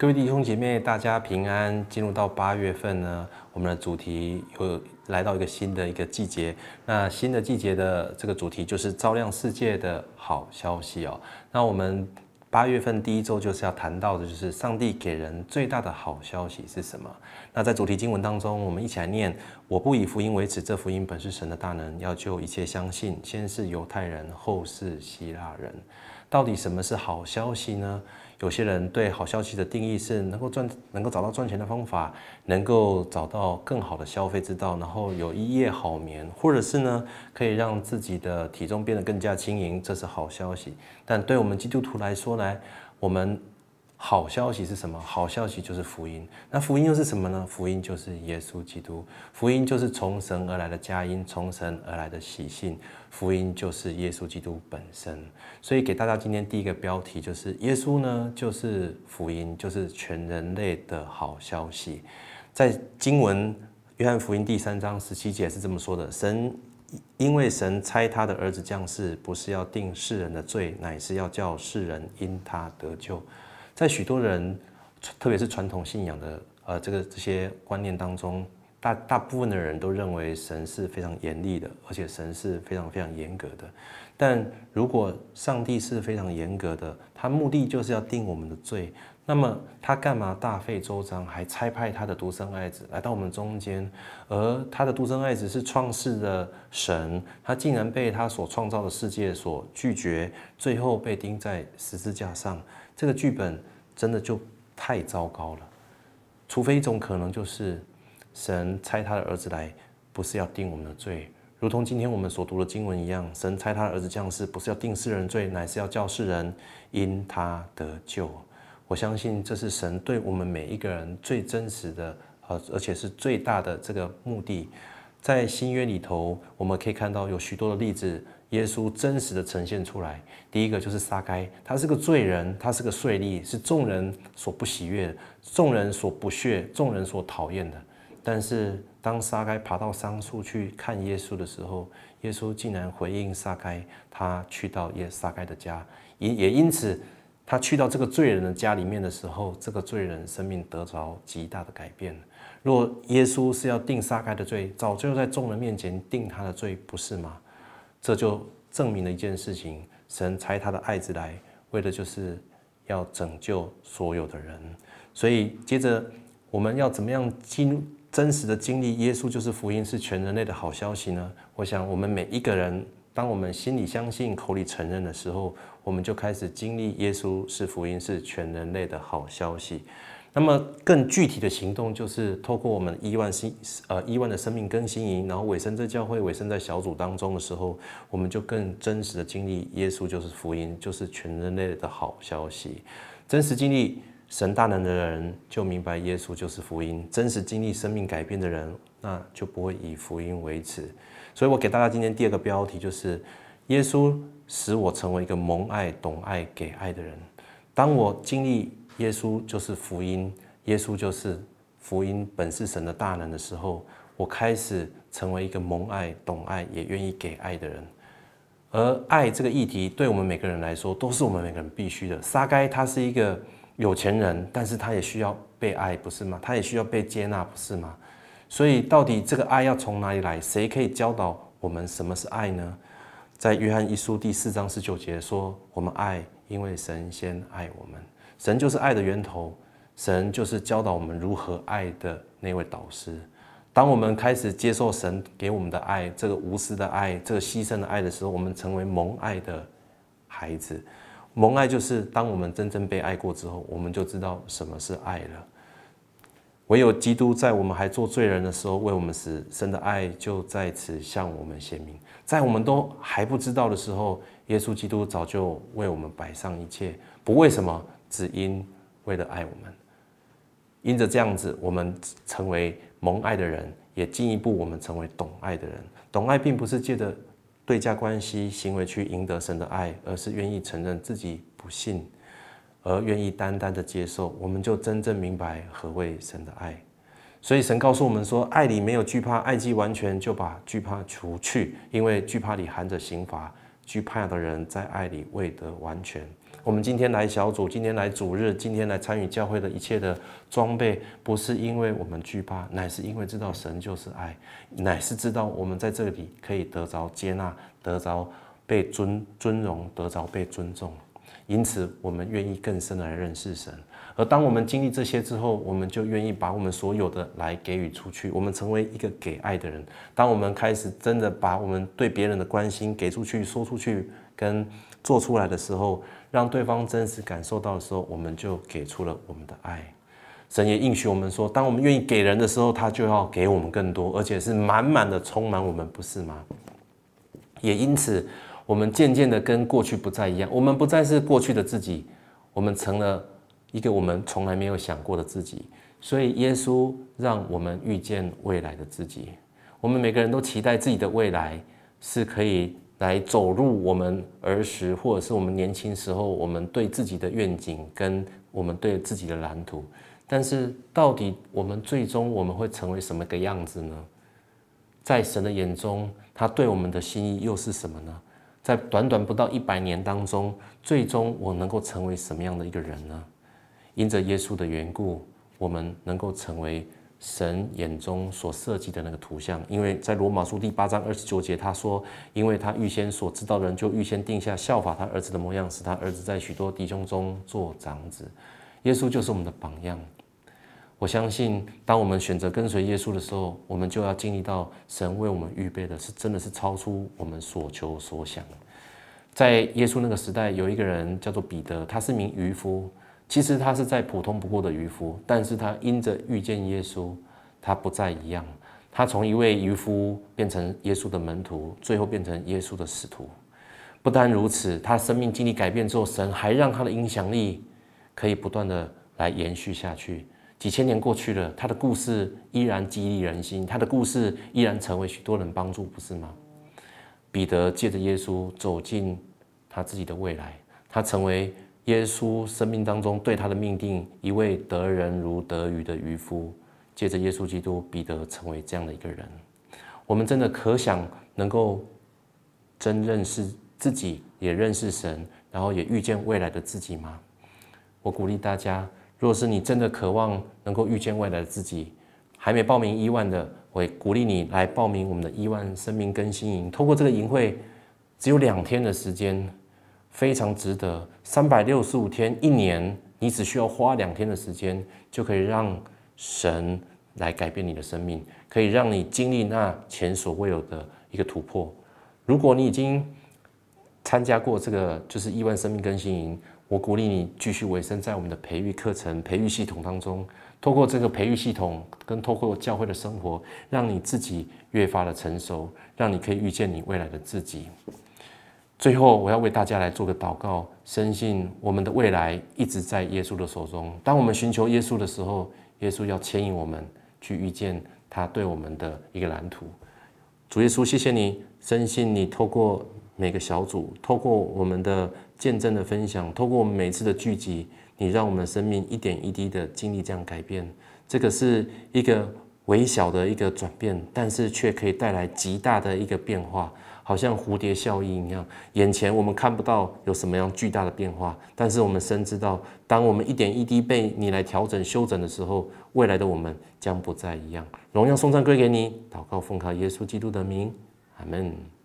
各位弟兄姐妹，大家平安。进入到八月份呢，我们的主题又来到一个新的一个季节。那新的季节的这个主题就是照亮世界的好消息哦。那我们八月份第一周就是要谈到的，就是上帝给人最大的好消息是什么？那在主题经文当中，我们一起来念：我不以福音为耻，这福音本是神的大能，要救一切相信。先是犹太人，后是希腊人。到底什么是好消息呢？有些人对好消息的定义是能够赚，能够找到赚钱的方法，能够找到更好的消费之道，然后有一夜好眠，或者是呢可以让自己的体重变得更加轻盈，这是好消息。但对我们基督徒来说呢，我们。好消息是什么？好消息就是福音。那福音又是什么呢？福音就是耶稣基督。福音就是从神而来的佳音，从神而来的喜信。福音就是耶稣基督本身。所以给大家今天第一个标题就是：耶稣呢，就是福音，就是全人类的好消息。在经文约翰福音第三章十七节是这么说的：神因为神差他的儿子降世，不是要定世人的罪，乃是要叫世人因他得救。在许多人，特别是传统信仰的呃这个这些观念当中，大大部分的人都认为神是非常严厉的，而且神是非常非常严格的。但如果上帝是非常严格的，他目的就是要定我们的罪，那么他干嘛大费周章，还差派他的独生爱子来到我们中间？而他的独生爱子是创世的神，他竟然被他所创造的世界所拒绝，最后被钉在十字架上。这个剧本真的就太糟糕了，除非一种可能就是神差他的儿子来，不是要定我们的罪，如同今天我们所读的经文一样，神差他的儿子降世，不是要定世人罪，乃是要叫世人因他得救。我相信这是神对我们每一个人最真实的，呃，而且是最大的这个目的。在新约里头，我们可以看到有许多的例子。耶稣真实的呈现出来，第一个就是撒该，他是个罪人，他是个税吏，是众人所不喜悦、众人所不屑、众人所讨厌的。但是当撒该爬到桑树去看耶稣的时候，耶稣竟然回应撒该，他去到耶撒该的家，也也因此，他去到这个罪人的家里面的时候，这个罪人生命得着极大的改变。若耶稣是要定撒该的罪，早就在众人面前定他的罪，不是吗？这就证明了一件事情：神差他的爱子来，为的就是要拯救所有的人。所以，接着我们要怎么样经真实的经历耶稣就是福音，是全人类的好消息呢？我想，我们每一个人，当我们心里相信、口里承认的时候，我们就开始经历耶稣是福音，是全人类的好消息。那么更具体的行动，就是透过我们亿万新呃亿万的生命更新营，然后委身在教会、委身在小组当中的时候，我们就更真实的经历耶稣就是福音，就是全人类的好消息。真实经历神大能的人，就明白耶稣就是福音；真实经历生命改变的人，那就不会以福音为耻。所以我给大家今天第二个标题，就是耶稣使我成为一个蒙爱、懂爱、给爱的人。当我经历。耶稣就是福音，耶稣就是福音，本是神的大能的时候，我开始成为一个蒙爱、懂爱、也愿意给爱的人。而爱这个议题，对我们每个人来说，都是我们每个人必须的。撒该他是一个有钱人，但是他也需要被爱，不是吗？他也需要被接纳，不是吗？所以，到底这个爱要从哪里来？谁可以教导我们什么是爱呢？在约翰一书第四章十九节说：“我们爱，因为神先爱我们。”神就是爱的源头，神就是教导我们如何爱的那位导师。当我们开始接受神给我们的爱，这个无私的爱，这个牺牲的爱的时候，我们成为蒙爱的孩子。蒙爱就是当我们真正被爱过之后，我们就知道什么是爱了。唯有基督在我们还做罪人的时候为我们死，神的爱就在此向我们显明。在我们都还不知道的时候，耶稣基督早就为我们摆上一切。不为什么？只因为了爱我们，因着这样子，我们成为蒙爱的人，也进一步我们成为懂爱的人。懂爱并不是借着对价关系行为去赢得神的爱，而是愿意承认自己不信，而愿意单单的接受，我们就真正明白何谓神的爱。所以神告诉我们说，爱里没有惧怕，爱既完全，就把惧怕除去，因为惧怕里含着刑罚，惧怕的人在爱里未得完全。我们今天来小组，今天来主日，今天来参与教会的一切的装备，不是因为我们惧怕，乃是因为知道神就是爱，乃是知道我们在这里可以得着接纳，得着被尊尊荣，得着被尊重。因此，我们愿意更深的来认识神。而当我们经历这些之后，我们就愿意把我们所有的来给予出去。我们成为一个给爱的人。当我们开始真的把我们对别人的关心给出去、说出去、跟做出来的时候，让对方真实感受到的时候，我们就给出了我们的爱。神也应许我们说，当我们愿意给人的时候，他就要给我们更多，而且是满满的充满我们，不是吗？也因此，我们渐渐的跟过去不再一样，我们不再是过去的自己，我们成了一个我们从来没有想过的自己。所以，耶稣让我们遇见未来的自己。我们每个人都期待自己的未来是可以。来走入我们儿时，或者是我们年轻时候，我们对自己的愿景跟我们对自己的蓝图。但是，到底我们最终我们会成为什么个样子呢？在神的眼中，他对我们的心意又是什么呢？在短短不到一百年当中，最终我能够成为什么样的一个人呢？因着耶稣的缘故，我们能够成为。神眼中所设计的那个图像，因为在罗马书第八章二十九节，他说：“因为他预先所知道的人，就预先定下效法他儿子的模样，使他儿子在许多弟兄中做长子。”耶稣就是我们的榜样。我相信，当我们选择跟随耶稣的时候，我们就要经历到神为我们预备的是真的是超出我们所求所想。在耶稣那个时代，有一个人叫做彼得，他是名渔夫。其实他是再普通不过的渔夫，但是他因着遇见耶稣，他不再一样。他从一位渔夫变成耶稣的门徒，最后变成耶稣的使徒。不单如此，他生命经历改变之后，神还让他的影响力可以不断的来延续下去。几千年过去了，他的故事依然激励人心，他的故事依然成为许多人帮助，不是吗？彼得借着耶稣走进他自己的未来，他成为。耶稣生命当中对他的命定，一位得人如得鱼的渔夫，借着耶稣基督，彼得成为这样的一个人。我们真的可想能够真认识自己，也认识神，然后也遇见未来的自己吗？我鼓励大家，如果是你真的渴望能够遇见未来的自己，还没报名一万的，我鼓励你来报名我们的亿万生命更新营。通过这个营会，只有两天的时间。非常值得，三百六十五天，一年，你只需要花两天的时间，就可以让神来改变你的生命，可以让你经历那前所未有的一个突破。如果你已经参加过这个就是亿万生命更新营，我鼓励你继续委身在我们的培育课程、培育系统当中，透过这个培育系统跟透过教会的生活，让你自己越发的成熟，让你可以遇见你未来的自己。最后，我要为大家来做个祷告，深信我们的未来一直在耶稣的手中。当我们寻求耶稣的时候，耶稣要牵引我们去遇见他对我们的一个蓝图。主耶稣，谢谢你，深信你透过每个小组，透过我们的见证的分享，透过我们每次的聚集，你让我们的生命一点一滴的经历这样改变。这个是一个微小的一个转变，但是却可以带来极大的一个变化。好像蝴蝶效应一样，眼前我们看不到有什么样巨大的变化，但是我们深知道，当我们一点一滴被你来调整、修整的时候，未来的我们将不再一样。荣耀颂赞归给你，祷告奉靠耶稣基督的名，阿门。